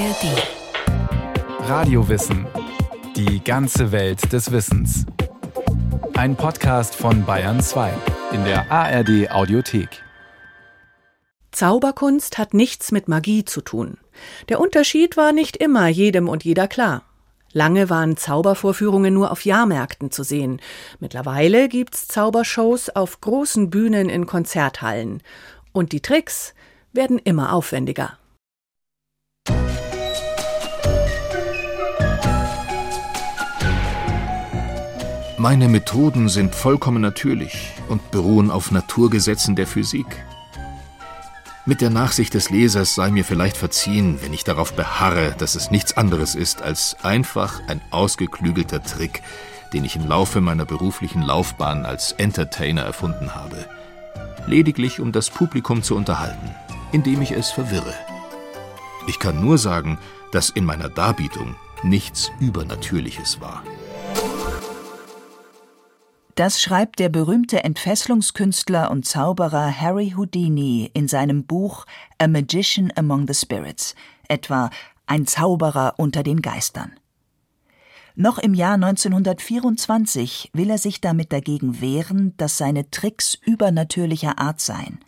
ARD. Radiowissen. Die ganze Welt des Wissens. Ein Podcast von Bayern 2 in der ARD Audiothek. Zauberkunst hat nichts mit Magie zu tun. Der Unterschied war nicht immer jedem und jeder klar. Lange waren Zaubervorführungen nur auf Jahrmärkten zu sehen. Mittlerweile gibt's Zaubershows auf großen Bühnen in Konzerthallen. Und die Tricks werden immer aufwendiger. Meine Methoden sind vollkommen natürlich und beruhen auf Naturgesetzen der Physik. Mit der Nachsicht des Lesers sei mir vielleicht verziehen, wenn ich darauf beharre, dass es nichts anderes ist als einfach ein ausgeklügelter Trick, den ich im Laufe meiner beruflichen Laufbahn als Entertainer erfunden habe. Lediglich, um das Publikum zu unterhalten, indem ich es verwirre. Ich kann nur sagen, dass in meiner Darbietung nichts Übernatürliches war. Das schreibt der berühmte Entfesselungskünstler und Zauberer Harry Houdini in seinem Buch A Magician Among the Spirits, etwa Ein Zauberer unter den Geistern. Noch im Jahr 1924 will er sich damit dagegen wehren, dass seine Tricks übernatürlicher Art seien.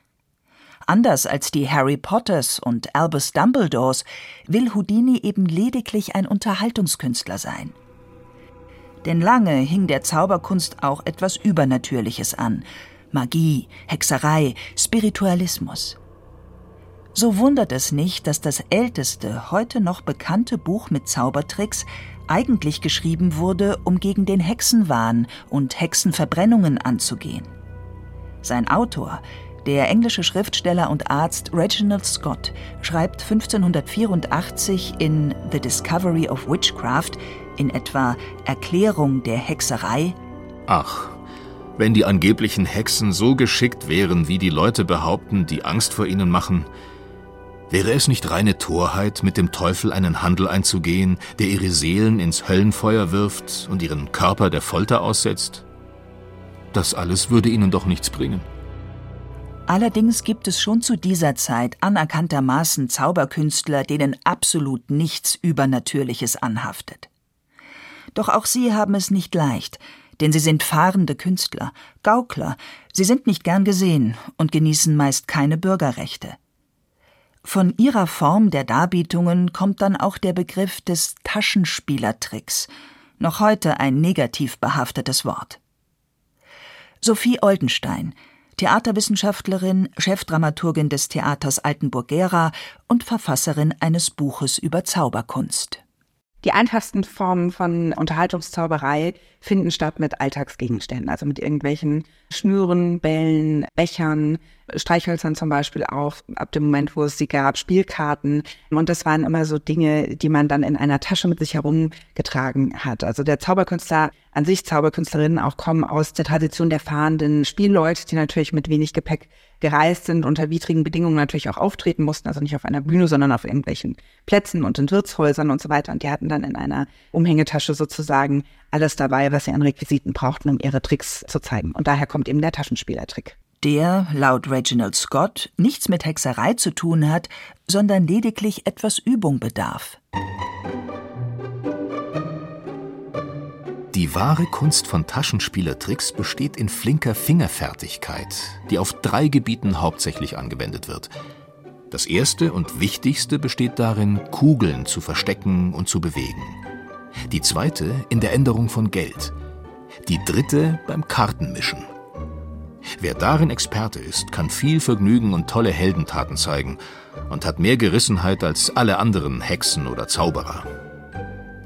Anders als die Harry Potters und Albus Dumbledores will Houdini eben lediglich ein Unterhaltungskünstler sein. Denn lange hing der Zauberkunst auch etwas Übernatürliches an. Magie, Hexerei, Spiritualismus. So wundert es nicht, dass das älteste, heute noch bekannte Buch mit Zaubertricks eigentlich geschrieben wurde, um gegen den Hexenwahn und Hexenverbrennungen anzugehen. Sein Autor, der englische Schriftsteller und Arzt Reginald Scott, schreibt 1584 in The Discovery of Witchcraft in etwa Erklärung der Hexerei? Ach, wenn die angeblichen Hexen so geschickt wären, wie die Leute behaupten, die Angst vor ihnen machen, wäre es nicht reine Torheit, mit dem Teufel einen Handel einzugehen, der ihre Seelen ins Höllenfeuer wirft und ihren Körper der Folter aussetzt? Das alles würde ihnen doch nichts bringen. Allerdings gibt es schon zu dieser Zeit anerkanntermaßen Zauberkünstler, denen absolut nichts Übernatürliches anhaftet. Doch auch sie haben es nicht leicht, denn sie sind fahrende Künstler, Gaukler, sie sind nicht gern gesehen und genießen meist keine Bürgerrechte. Von ihrer Form der Darbietungen kommt dann auch der Begriff des Taschenspielertricks, noch heute ein negativ behaftetes Wort. Sophie Oldenstein, Theaterwissenschaftlerin, Chefdramaturgin des Theaters Altenburg-Gera und Verfasserin eines Buches über Zauberkunst. Die einfachsten Formen von Unterhaltungszauberei finden statt mit Alltagsgegenständen, also mit irgendwelchen Schnüren, Bällen, Bechern, Streichhölzern zum Beispiel auch, ab dem Moment, wo es sie gab, Spielkarten. Und das waren immer so Dinge, die man dann in einer Tasche mit sich herumgetragen hat. Also der Zauberkünstler an sich, Zauberkünstlerinnen auch kommen aus der Tradition der fahrenden Spielleute, die natürlich mit wenig Gepäck gereist sind, unter widrigen Bedingungen natürlich auch auftreten mussten, also nicht auf einer Bühne, sondern auf irgendwelchen Plätzen und in Wirtshäusern und so weiter. Und die hatten dann in einer Umhängetasche sozusagen alles dabei, was sie an Requisiten brauchten, um ihre Tricks zu zeigen. Und daher kommt eben der Taschenspielertrick. Der, laut Reginald Scott, nichts mit Hexerei zu tun hat, sondern lediglich etwas Übung bedarf. Die wahre Kunst von Taschenspielertricks besteht in flinker Fingerfertigkeit, die auf drei Gebieten hauptsächlich angewendet wird. Das erste und wichtigste besteht darin, Kugeln zu verstecken und zu bewegen. Die zweite in der Änderung von Geld. Die dritte beim Kartenmischen. Wer darin Experte ist, kann viel Vergnügen und tolle Heldentaten zeigen und hat mehr Gerissenheit als alle anderen Hexen oder Zauberer.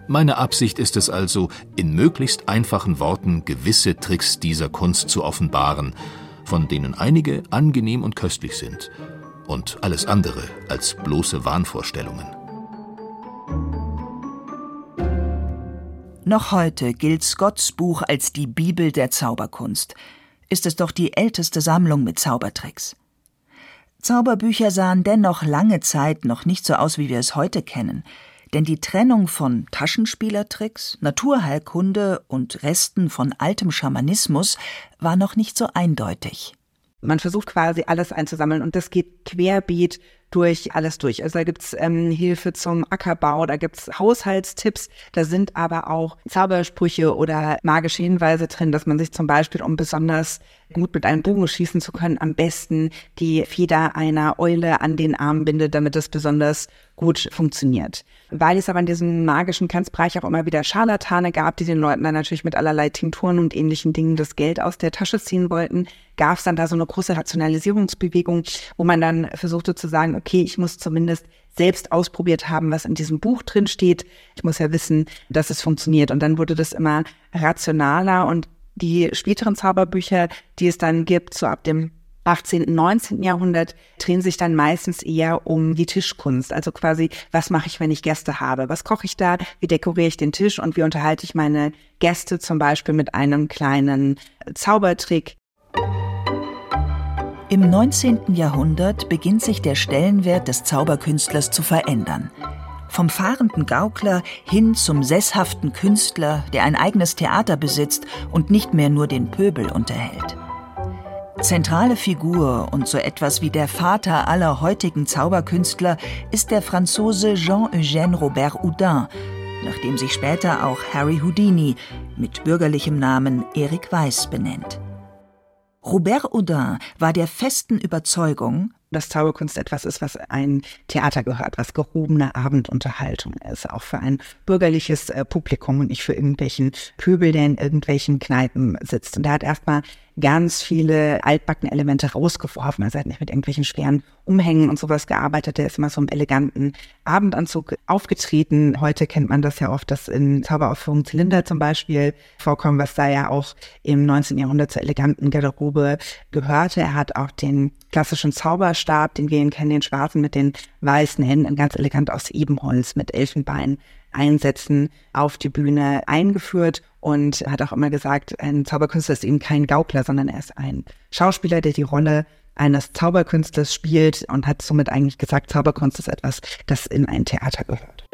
Meine Absicht ist es also, in möglichst einfachen Worten gewisse Tricks dieser Kunst zu offenbaren, von denen einige angenehm und köstlich sind und alles andere als bloße Wahnvorstellungen. Noch heute gilt Scotts Buch als die Bibel der Zauberkunst. Ist es doch die älteste Sammlung mit Zaubertricks. Zauberbücher sahen dennoch lange Zeit noch nicht so aus, wie wir es heute kennen. Denn die Trennung von Taschenspielertricks, Naturheilkunde und Resten von altem Schamanismus war noch nicht so eindeutig. Man versucht quasi alles einzusammeln und das geht querbeet durch alles durch. Also da gibt's ähm, Hilfe zum Ackerbau, da gibt's Haushaltstipps, da sind aber auch Zaubersprüche oder magische Hinweise drin, dass man sich zum Beispiel, um besonders gut mit einem Bogen schießen zu können, am besten die Feder einer Eule an den Arm bindet, damit das besonders gut funktioniert. Weil es aber in diesem magischen Tanzbereich auch immer wieder Scharlatane gab, die den Leuten dann natürlich mit allerlei Tinkturen und ähnlichen Dingen das Geld aus der Tasche ziehen wollten, gab es dann da so eine große Rationalisierungsbewegung, wo man dann versuchte zu sagen, okay, ich muss zumindest selbst ausprobiert haben, was in diesem Buch drin steht. Ich muss ja wissen, dass es funktioniert. Und dann wurde das immer rationaler und die späteren Zauberbücher, die es dann gibt, so ab dem 18., 19. Jahrhundert drehen sich dann meistens eher um die Tischkunst. Also quasi, was mache ich, wenn ich Gäste habe? Was koche ich da? Wie dekoriere ich den Tisch? Und wie unterhalte ich meine Gäste zum Beispiel mit einem kleinen Zaubertrick? Im 19. Jahrhundert beginnt sich der Stellenwert des Zauberkünstlers zu verändern. Vom fahrenden Gaukler hin zum sesshaften Künstler, der ein eigenes Theater besitzt und nicht mehr nur den Pöbel unterhält. Zentrale Figur und so etwas wie der Vater aller heutigen Zauberkünstler ist der Franzose Jean-Eugène Robert Houdin, nach dem sich später auch Harry Houdini mit bürgerlichem Namen Eric Weiss benennt. Robert Houdin war der festen Überzeugung, dass Zauberkunst etwas ist, was ein Theater gehört, was gehobene Abendunterhaltung ist, auch für ein bürgerliches äh, Publikum und nicht für irgendwelchen Pöbel, der in irgendwelchen Kneipen sitzt. Und er hat erstmal ganz viele altbackene Elemente rausgeworfen. Also er hat nicht mit irgendwelchen schweren Umhängen und sowas gearbeitet. Er ist immer so im eleganten Abendanzug aufgetreten. Heute kennt man das ja oft, dass in Zauberaufführungen Zylinder zum Beispiel vorkommen, was da ja auch im 19. Jahrhundert zur eleganten Garderobe gehörte. Er hat auch den klassischen Zauberstab, den wir ihn kennen, den schwarzen mit den weißen Händen, ganz elegant aus Ebenholz mit Elfenbein Einsätzen auf die Bühne eingeführt und hat auch immer gesagt, ein Zauberkünstler ist eben kein Gaukler, sondern er ist ein Schauspieler, der die Rolle eines Zauberkünstlers spielt und hat somit eigentlich gesagt, Zauberkunst ist etwas, das in ein Theater gehört.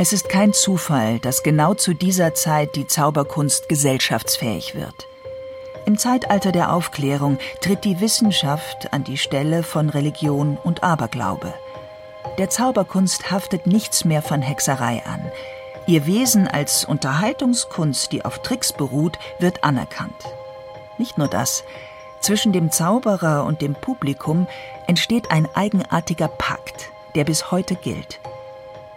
Es ist kein Zufall, dass genau zu dieser Zeit die Zauberkunst gesellschaftsfähig wird. Im Zeitalter der Aufklärung tritt die Wissenschaft an die Stelle von Religion und Aberglaube. Der Zauberkunst haftet nichts mehr von Hexerei an. Ihr Wesen als Unterhaltungskunst, die auf Tricks beruht, wird anerkannt. Nicht nur das. Zwischen dem Zauberer und dem Publikum entsteht ein eigenartiger Pakt, der bis heute gilt.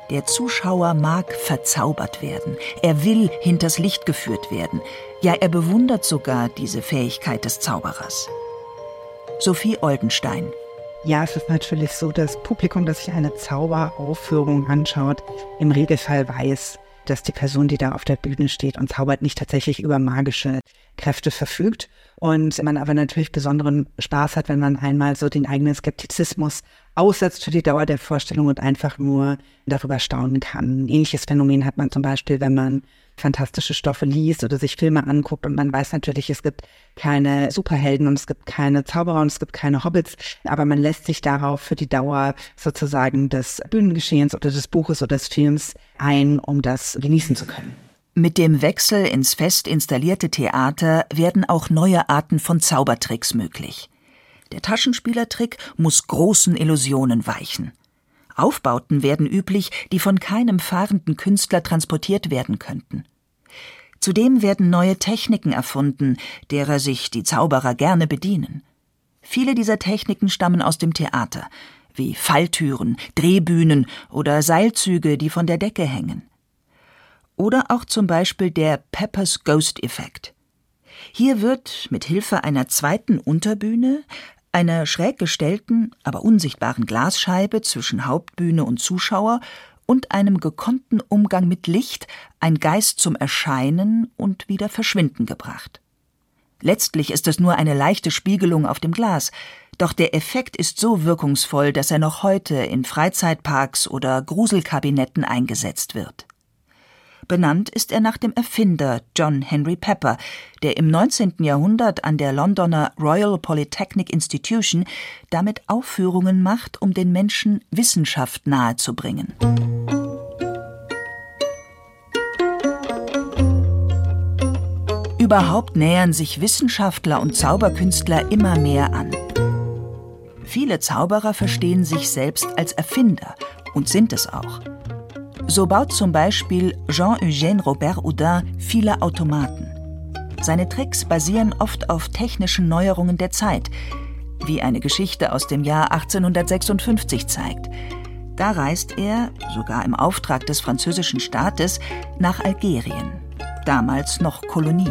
Der Zuschauer mag verzaubert werden. Er will hinters Licht geführt werden. Ja, er bewundert sogar diese Fähigkeit des Zauberers. Sophie Oldenstein, ja, es ist natürlich so, dass Publikum, das sich eine Zauberaufführung anschaut, im Regelfall weiß, dass die Person, die da auf der Bühne steht und zaubert, nicht tatsächlich über magische Kräfte verfügt. Und man aber natürlich besonderen Spaß hat, wenn man einmal so den eigenen Skeptizismus aussetzt für die Dauer der Vorstellung und einfach nur darüber staunen kann. Ein ähnliches Phänomen hat man zum Beispiel, wenn man fantastische Stoffe liest oder sich Filme anguckt und man weiß natürlich, es gibt keine Superhelden und es gibt keine Zauberer und es gibt keine Hobbits, aber man lässt sich darauf für die Dauer sozusagen des Bühnengeschehens oder des Buches oder des Films ein, um das genießen zu können. Mit dem Wechsel ins fest installierte Theater werden auch neue Arten von Zaubertricks möglich. Der Taschenspielertrick muss großen Illusionen weichen. Aufbauten werden üblich, die von keinem fahrenden Künstler transportiert werden könnten. Zudem werden neue Techniken erfunden, derer sich die Zauberer gerne bedienen. Viele dieser Techniken stammen aus dem Theater, wie Falltüren, Drehbühnen oder Seilzüge, die von der Decke hängen. Oder auch zum Beispiel der Peppers Ghost Effekt. Hier wird mit Hilfe einer zweiten Unterbühne einer schräg gestellten, aber unsichtbaren Glasscheibe zwischen Hauptbühne und Zuschauer und einem gekonnten Umgang mit Licht ein Geist zum Erscheinen und wieder Verschwinden gebracht. Letztlich ist es nur eine leichte Spiegelung auf dem Glas, doch der Effekt ist so wirkungsvoll, dass er noch heute in Freizeitparks oder Gruselkabinetten eingesetzt wird. Benannt ist er nach dem Erfinder John Henry Pepper, der im 19. Jahrhundert an der Londoner Royal Polytechnic Institution damit Aufführungen macht, um den Menschen Wissenschaft nahezubringen. Überhaupt nähern sich Wissenschaftler und Zauberkünstler immer mehr an. Viele Zauberer verstehen sich selbst als Erfinder und sind es auch. So baut zum Beispiel Jean-Eugène Robert Houdin viele Automaten. Seine Tricks basieren oft auf technischen Neuerungen der Zeit, wie eine Geschichte aus dem Jahr 1856 zeigt. Da reist er, sogar im Auftrag des französischen Staates, nach Algerien, damals noch Kolonie.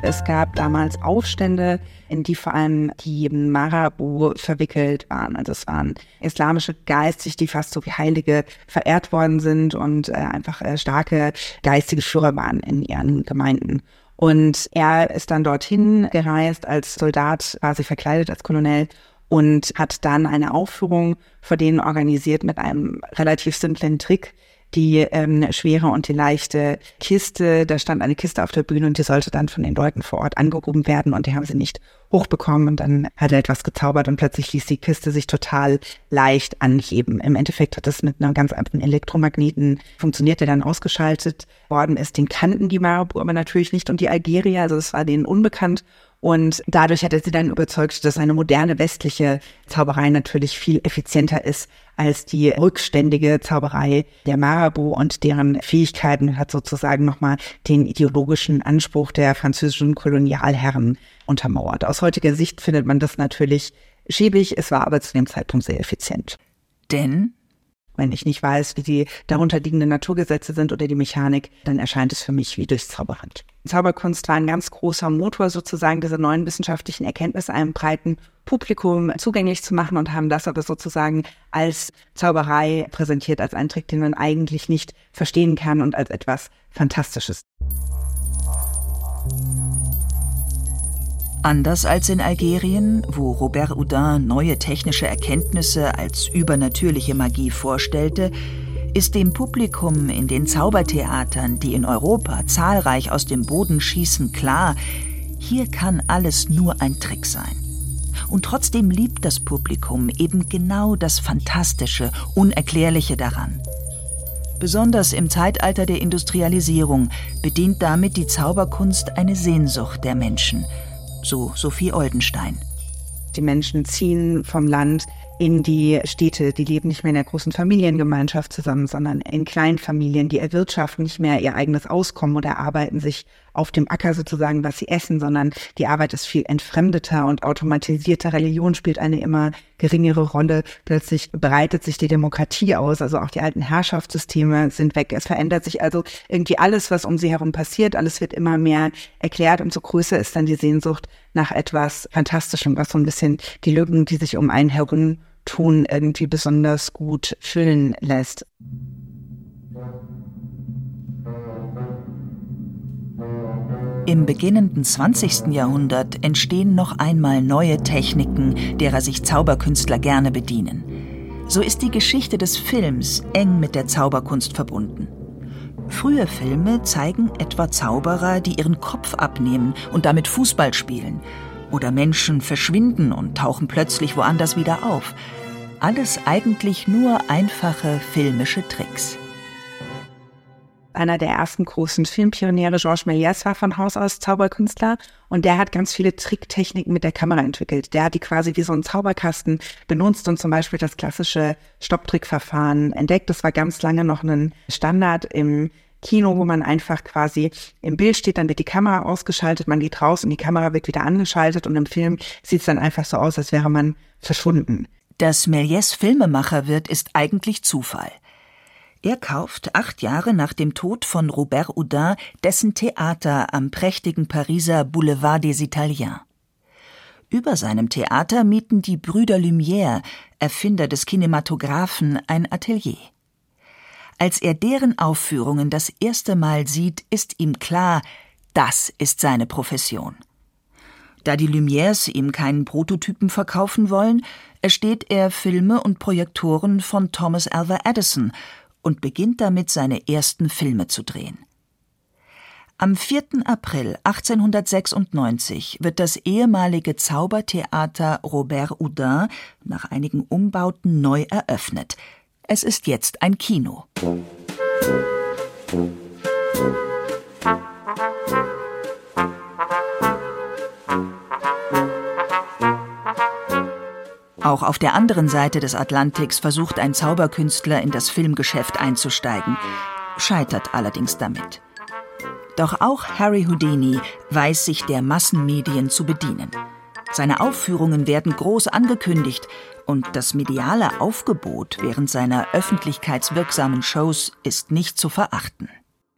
Es gab damals Aufstände, in die vor allem die Marabu verwickelt waren. Also es waren islamische Geistig, die fast so wie Heilige verehrt worden sind und äh, einfach äh, starke geistige Führer waren in ihren Gemeinden. Und er ist dann dorthin gereist als Soldat, quasi verkleidet als Kolonel und hat dann eine Aufführung vor denen organisiert mit einem relativ simplen Trick, die ähm, schwere und die leichte Kiste. Da stand eine Kiste auf der Bühne und die sollte dann von den Leuten vor Ort angehoben werden und die haben sie nicht hochbekommen und dann hat er etwas gezaubert und plötzlich ließ die Kiste sich total leicht anheben. Im Endeffekt hat das mit einem ganz einfachen Elektromagneten funktioniert, der dann ausgeschaltet worden ist. Den kannten die Marabu aber natürlich nicht und die Algerier, also es war denen unbekannt und dadurch hat er sie dann überzeugt, dass eine moderne westliche Zauberei natürlich viel effizienter ist als die rückständige Zauberei der Marabu und deren Fähigkeiten hat sozusagen nochmal den ideologischen Anspruch der französischen Kolonialherren untermauert. Aus heutiger Sicht findet man das natürlich schäbig, es war aber zu dem Zeitpunkt sehr effizient. Denn wenn ich nicht weiß, wie die darunterliegenden Naturgesetze sind oder die Mechanik, dann erscheint es für mich wie durch Zauberhand. Zauberkunst war ein ganz großer Motor, sozusagen diese neuen wissenschaftlichen Erkenntnisse einem breiten Publikum zugänglich zu machen und haben das aber sozusagen als Zauberei präsentiert, als einen Trick, den man eigentlich nicht verstehen kann und als etwas Fantastisches. Anders als in Algerien, wo Robert Houdin neue technische Erkenntnisse als übernatürliche Magie vorstellte, ist dem Publikum in den Zaubertheatern, die in Europa zahlreich aus dem Boden schießen, klar, hier kann alles nur ein Trick sein. Und trotzdem liebt das Publikum eben genau das Fantastische, Unerklärliche daran. Besonders im Zeitalter der Industrialisierung bedient damit die Zauberkunst eine Sehnsucht der Menschen – so Sophie Oldenstein. Die Menschen ziehen vom Land in die Städte. Die leben nicht mehr in der großen Familiengemeinschaft zusammen, sondern in Kleinfamilien. Die erwirtschaften nicht mehr ihr eigenes Auskommen oder arbeiten sich auf dem Acker sozusagen, was sie essen, sondern die Arbeit ist viel entfremdeter und automatisierter. Religion spielt eine immer geringere Rolle. Plötzlich breitet sich die Demokratie aus, also auch die alten Herrschaftssysteme sind weg. Es verändert sich also irgendwie alles, was um sie herum passiert. Alles wird immer mehr erklärt. Umso größer ist dann die Sehnsucht nach etwas Fantastischem, was so ein bisschen die Lücken, die sich um einen herum tun, irgendwie besonders gut füllen lässt. Im beginnenden 20. Jahrhundert entstehen noch einmal neue Techniken, derer sich Zauberkünstler gerne bedienen. So ist die Geschichte des Films eng mit der Zauberkunst verbunden. Frühe Filme zeigen etwa Zauberer, die ihren Kopf abnehmen und damit Fußball spielen. Oder Menschen verschwinden und tauchen plötzlich woanders wieder auf. Alles eigentlich nur einfache filmische Tricks einer der ersten großen Filmpioniere, Georges Méliès, war von Haus aus Zauberkünstler und der hat ganz viele Tricktechniken mit der Kamera entwickelt. Der hat die quasi wie so ein Zauberkasten benutzt und zum Beispiel das klassische Stopptrickverfahren entdeckt. Das war ganz lange noch ein Standard im Kino, wo man einfach quasi im Bild steht, dann wird die Kamera ausgeschaltet, man geht raus und die Kamera wird wieder angeschaltet und im Film sieht es dann einfach so aus, als wäre man verschwunden. Dass Méliès Filmemacher wird, ist eigentlich Zufall. Er kauft acht Jahre nach dem Tod von Robert Houdin dessen Theater am prächtigen Pariser Boulevard des Italiens. Über seinem Theater mieten die Brüder Lumière, Erfinder des Kinematographen, ein Atelier. Als er deren Aufführungen das erste Mal sieht, ist ihm klar, das ist seine Profession. Da die Lumières ihm keinen Prototypen verkaufen wollen, ersteht er Filme und Projektoren von Thomas Alva Edison und beginnt damit, seine ersten Filme zu drehen. Am 4. April 1896 wird das ehemalige Zaubertheater Robert Houdin nach einigen Umbauten neu eröffnet. Es ist jetzt ein Kino. Auch auf der anderen Seite des Atlantiks versucht ein Zauberkünstler in das Filmgeschäft einzusteigen, scheitert allerdings damit. Doch auch Harry Houdini weiß sich der Massenmedien zu bedienen. Seine Aufführungen werden groß angekündigt und das mediale Aufgebot während seiner öffentlichkeitswirksamen Shows ist nicht zu verachten.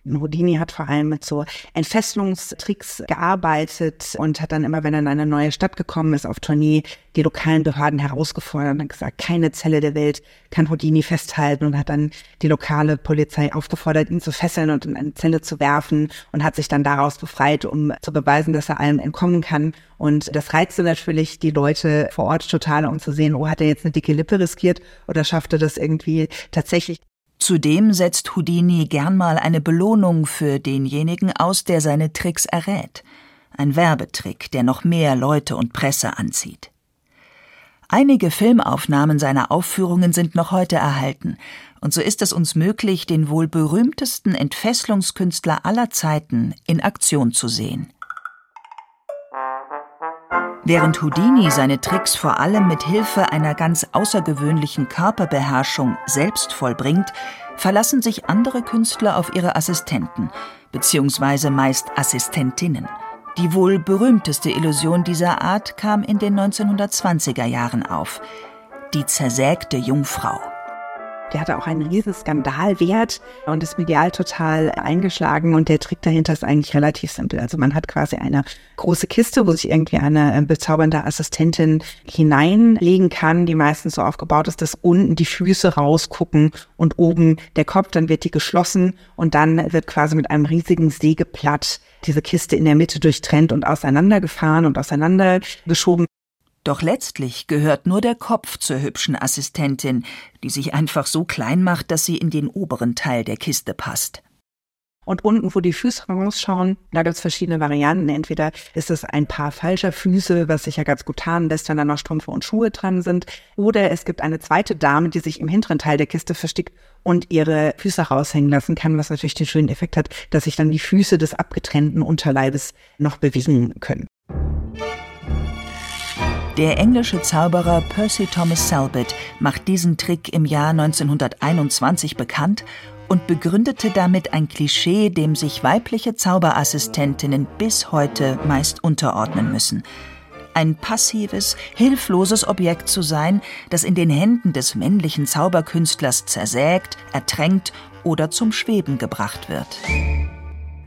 Houdini hat vor allem mit so Entfesselungstricks gearbeitet und hat dann immer, wenn er in eine neue Stadt gekommen ist, auf Tournee, die lokalen Behörden herausgefordert und gesagt, keine Zelle der Welt kann Houdini festhalten und hat dann die lokale Polizei aufgefordert, ihn zu fesseln und in eine Zelle zu werfen und hat sich dann daraus befreit, um zu beweisen, dass er allem entkommen kann. Und das reizte natürlich die Leute vor Ort total, um zu sehen, oh, hat er jetzt eine dicke Lippe riskiert oder schaffte das irgendwie tatsächlich Zudem setzt Houdini gern mal eine Belohnung für denjenigen aus, der seine Tricks errät. Ein Werbetrick, der noch mehr Leute und Presse anzieht. Einige Filmaufnahmen seiner Aufführungen sind noch heute erhalten, und so ist es uns möglich, den wohl berühmtesten Entfesselungskünstler aller Zeiten in Aktion zu sehen. Während Houdini seine Tricks vor allem mit Hilfe einer ganz außergewöhnlichen Körperbeherrschung selbst vollbringt, verlassen sich andere Künstler auf ihre Assistenten, beziehungsweise meist Assistentinnen. Die wohl berühmteste Illusion dieser Art kam in den 1920er Jahren auf. Die zersägte Jungfrau. Der hatte auch einen riesen Skandalwert und ist medial total eingeschlagen. Und der Trick dahinter ist eigentlich relativ simpel. Also man hat quasi eine große Kiste, wo sich irgendwie eine äh, bezaubernde Assistentin hineinlegen kann, die meistens so aufgebaut ist, dass unten die Füße rausgucken und oben der Kopf. Dann wird die geschlossen und dann wird quasi mit einem riesigen Sägeblatt diese Kiste in der Mitte durchtrennt und auseinandergefahren und auseinandergeschoben. Doch letztlich gehört nur der Kopf zur hübschen Assistentin, die sich einfach so klein macht, dass sie in den oberen Teil der Kiste passt. Und unten, wo die Füße rausschauen, da gibt es verschiedene Varianten. Entweder ist es ein paar falscher Füße, was sich ja ganz gut tarnen lässt, wenn da noch Strümpfe und Schuhe dran sind. Oder es gibt eine zweite Dame, die sich im hinteren Teil der Kiste versteckt und ihre Füße raushängen lassen kann, was natürlich den schönen Effekt hat, dass sich dann die Füße des abgetrennten Unterleibes noch bewegen können. Der englische Zauberer Percy Thomas Selbit macht diesen Trick im Jahr 1921 bekannt und begründete damit ein Klischee, dem sich weibliche Zauberassistentinnen bis heute meist unterordnen müssen. Ein passives, hilfloses Objekt zu sein, das in den Händen des männlichen Zauberkünstlers zersägt, ertränkt oder zum Schweben gebracht wird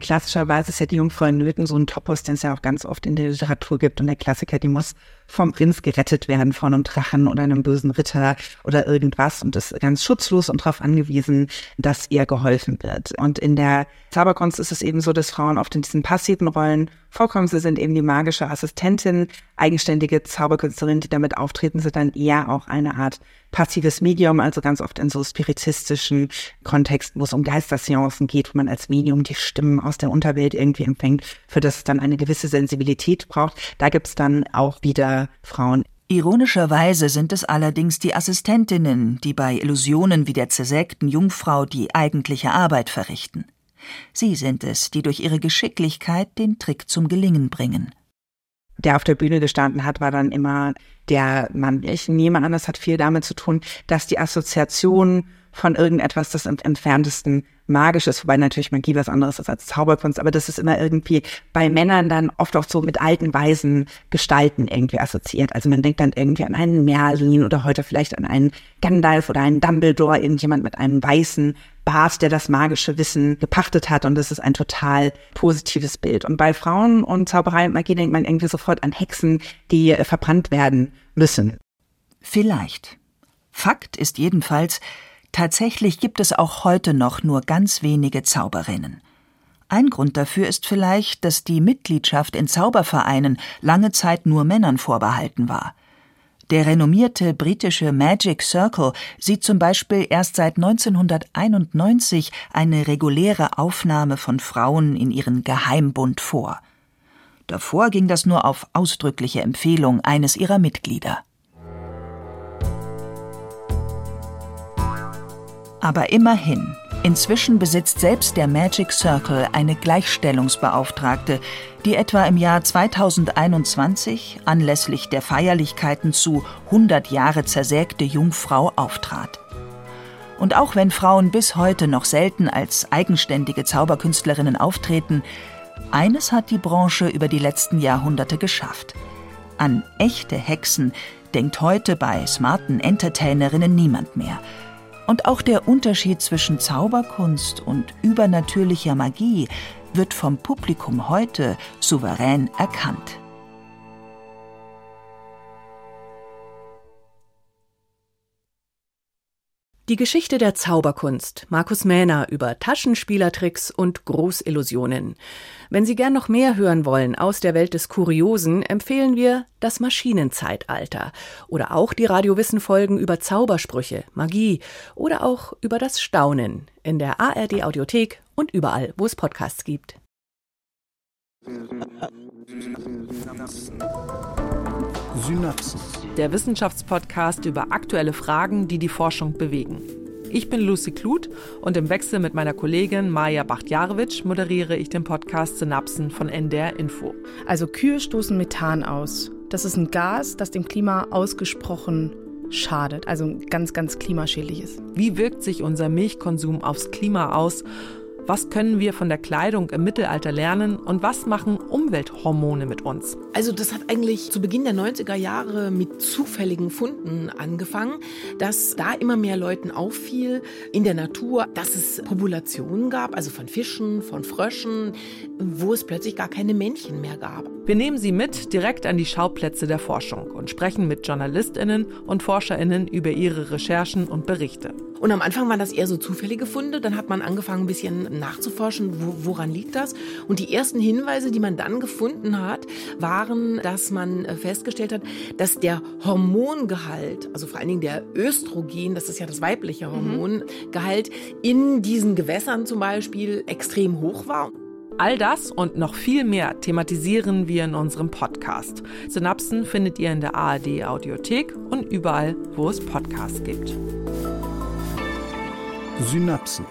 klassischerweise ist ja die Jungfrau in Nöten so ein Topos, den es ja auch ganz oft in der Literatur gibt. Und der Klassiker, die muss vom Prinz gerettet werden, von einem Drachen oder einem bösen Ritter oder irgendwas und ist ganz schutzlos und darauf angewiesen, dass ihr geholfen wird. Und in der Zauberkunst ist es eben so, dass Frauen oft in diesen passiven Rollen vorkommen. Sie sind eben die magische Assistentin, eigenständige Zauberkünstlerin, die damit auftreten, sind dann eher auch eine Art passives Medium, also ganz oft in so spiritistischen Kontexten, wo es um Geisterseancen geht, wo man als Medium die Stimmen aus der Unterwelt irgendwie empfängt, für das es dann eine gewisse Sensibilität braucht. Da gibt's dann auch wieder Frauen. Ironischerweise sind es allerdings die Assistentinnen, die bei Illusionen wie der zersägten Jungfrau die eigentliche Arbeit verrichten. Sie sind es, die durch ihre Geschicklichkeit den Trick zum Gelingen bringen der auf der Bühne gestanden hat, war dann immer der Mann. Ich nehme an, das hat viel damit zu tun, dass die Assoziation von irgendetwas das im entferntesten magisch ist, wobei natürlich Magie was anderes ist als Zauberkunst, aber das ist immer irgendwie bei Männern dann oft auch so mit alten, weisen Gestalten irgendwie assoziiert. Also man denkt dann irgendwie an einen Merlin oder heute vielleicht an einen Gandalf oder einen Dumbledore, irgendjemand mit einem weißen Bart, der das magische Wissen gepachtet hat und das ist ein total positives Bild. Und bei Frauen und Zauberei und Magie denkt man irgendwie sofort an Hexen, die äh, verbrannt werden müssen. Vielleicht. Fakt ist jedenfalls, Tatsächlich gibt es auch heute noch nur ganz wenige Zauberinnen. Ein Grund dafür ist vielleicht, dass die Mitgliedschaft in Zaubervereinen lange Zeit nur Männern vorbehalten war. Der renommierte britische Magic Circle sieht zum Beispiel erst seit 1991 eine reguläre Aufnahme von Frauen in ihren Geheimbund vor. Davor ging das nur auf ausdrückliche Empfehlung eines ihrer Mitglieder. Aber immerhin, Inzwischen besitzt selbst der Magic Circle eine Gleichstellungsbeauftragte, die etwa im Jahr 2021 anlässlich der Feierlichkeiten zu 100 Jahre zersägte Jungfrau auftrat. Und auch wenn Frauen bis heute noch selten als eigenständige Zauberkünstlerinnen auftreten, eines hat die Branche über die letzten Jahrhunderte geschafft. An echte Hexen denkt heute bei smarten Entertainerinnen niemand mehr. Und auch der Unterschied zwischen Zauberkunst und übernatürlicher Magie wird vom Publikum heute souverän erkannt. Die Geschichte der Zauberkunst. Markus Mähner über Taschenspielertricks und Großillusionen. Wenn Sie gern noch mehr hören wollen aus der Welt des Kuriosen, empfehlen wir das Maschinenzeitalter oder auch die Radiowissen-Folgen über Zaubersprüche, Magie oder auch über das Staunen in der ARD Audiothek und überall, wo es Podcasts gibt. Synapsen. Der Wissenschaftspodcast über aktuelle Fragen, die die Forschung bewegen. Ich bin Lucy Kluth und im Wechsel mit meiner Kollegin Maja Bachtjarewitsch moderiere ich den Podcast Synapsen von NDR Info. Also Kühe stoßen Methan aus. Das ist ein Gas, das dem Klima ausgesprochen schadet, also ganz, ganz klimaschädlich ist. Wie wirkt sich unser Milchkonsum aufs Klima aus was können wir von der Kleidung im Mittelalter lernen und was machen Umwelthormone mit uns? Also das hat eigentlich zu Beginn der 90er Jahre mit zufälligen Funden angefangen, dass da immer mehr Leuten auffiel in der Natur, dass es Populationen gab, also von Fischen, von Fröschen, wo es plötzlich gar keine Männchen mehr gab. Wir nehmen Sie mit direkt an die Schauplätze der Forschung und sprechen mit Journalistinnen und Forscherinnen über ihre Recherchen und Berichte. Und am Anfang waren das eher so zufällige Funde. Dann hat man angefangen, ein bisschen nachzuforschen, wo, woran liegt das. Und die ersten Hinweise, die man dann gefunden hat, waren, dass man äh, festgestellt hat, dass der Hormongehalt, also vor allen Dingen der Östrogen, das ist ja das weibliche mhm. Hormongehalt, in diesen Gewässern zum Beispiel extrem hoch war. All das und noch viel mehr thematisieren wir in unserem Podcast. Synapsen findet ihr in der ARD Audiothek und überall, wo es Podcasts gibt. Synapsen